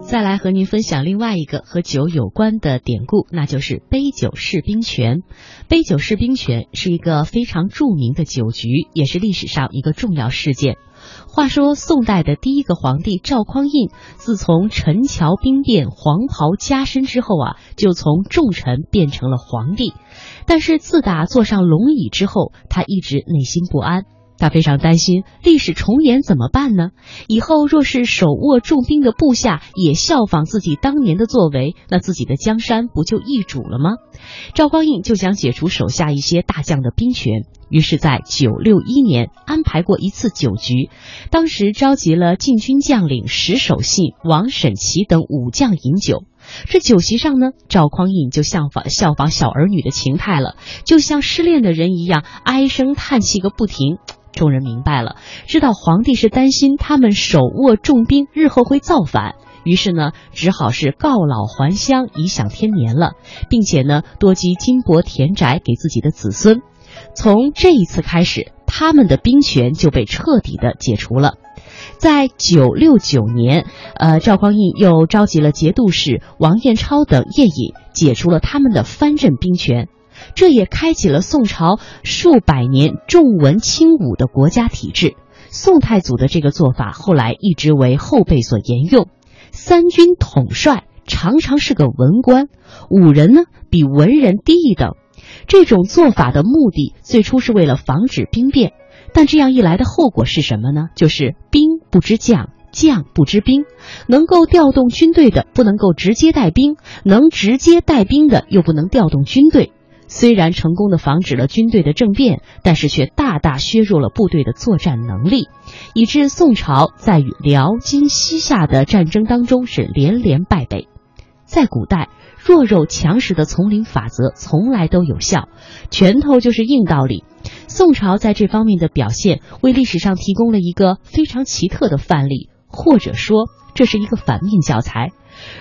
再来和您分享另外一个和酒有关的典故，那就是杯酒释兵权。杯酒释兵权是一个非常著名的酒局，也是历史上一个重要事件。话说宋代的第一个皇帝赵匡胤，自从陈桥兵变、黄袍加身之后啊，就从重臣变成了皇帝。但是自打坐上龙椅之后，他一直内心不安。他非常担心历史重演怎么办呢？以后若是手握重兵的部下也效仿自己当年的作为，那自己的江山不就易主了吗？赵匡胤就想解除手下一些大将的兵权，于是，在九六一年安排过一次酒局，当时召集了禁军将领石守信、王审琦等武将饮酒。这酒席上呢，赵匡胤就效仿效仿小儿女的情态了，就像失恋的人一样，唉声叹气个不停。众人明白了，知道皇帝是担心他们手握重兵，日后会造反，于是呢，只好是告老还乡，颐享天年了，并且呢，多积金帛田宅给自己的子孙。从这一次开始，他们的兵权就被彻底的解除了。在九六九年，呃，赵匡胤又召集了节度使王彦超等夜饮，解除了他们的藩镇兵权。这也开启了宋朝数百年重文轻武的国家体制。宋太祖的这个做法后来一直为后辈所沿用。三军统帅常常是个文官，武人呢比文人低一等。这种做法的目的最初是为了防止兵变，但这样一来的后果是什么呢？就是兵不知将，将不知兵。能够调动军队的不能够直接带兵，能直接带兵的又不能调动军队。虽然成功的防止了军队的政变，但是却大大削弱了部队的作战能力，以致宋朝在与辽、金、西夏的战争当中是连连败北。在古代，弱肉强食的丛林法则从来都有效，拳头就是硬道理。宋朝在这方面的表现，为历史上提供了一个非常奇特的范例，或者说这是一个反面教材。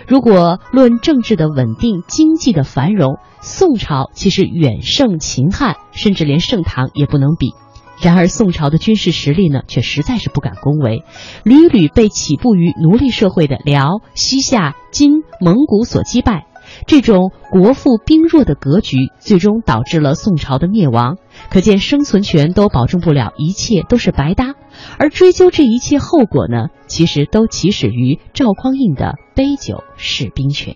如果论政治的稳定、经济的繁荣，宋朝其实远胜秦汉，甚至连盛唐也不能比。然而，宋朝的军事实力呢，却实在是不敢恭维，屡屡被起步于奴隶社会的辽、西夏、金、蒙古所击败。这种国富兵弱的格局，最终导致了宋朝的灭亡。可见，生存权都保证不了，一切都是白搭。而追究这一切后果呢，其实都起始于赵匡胤的杯酒释兵权。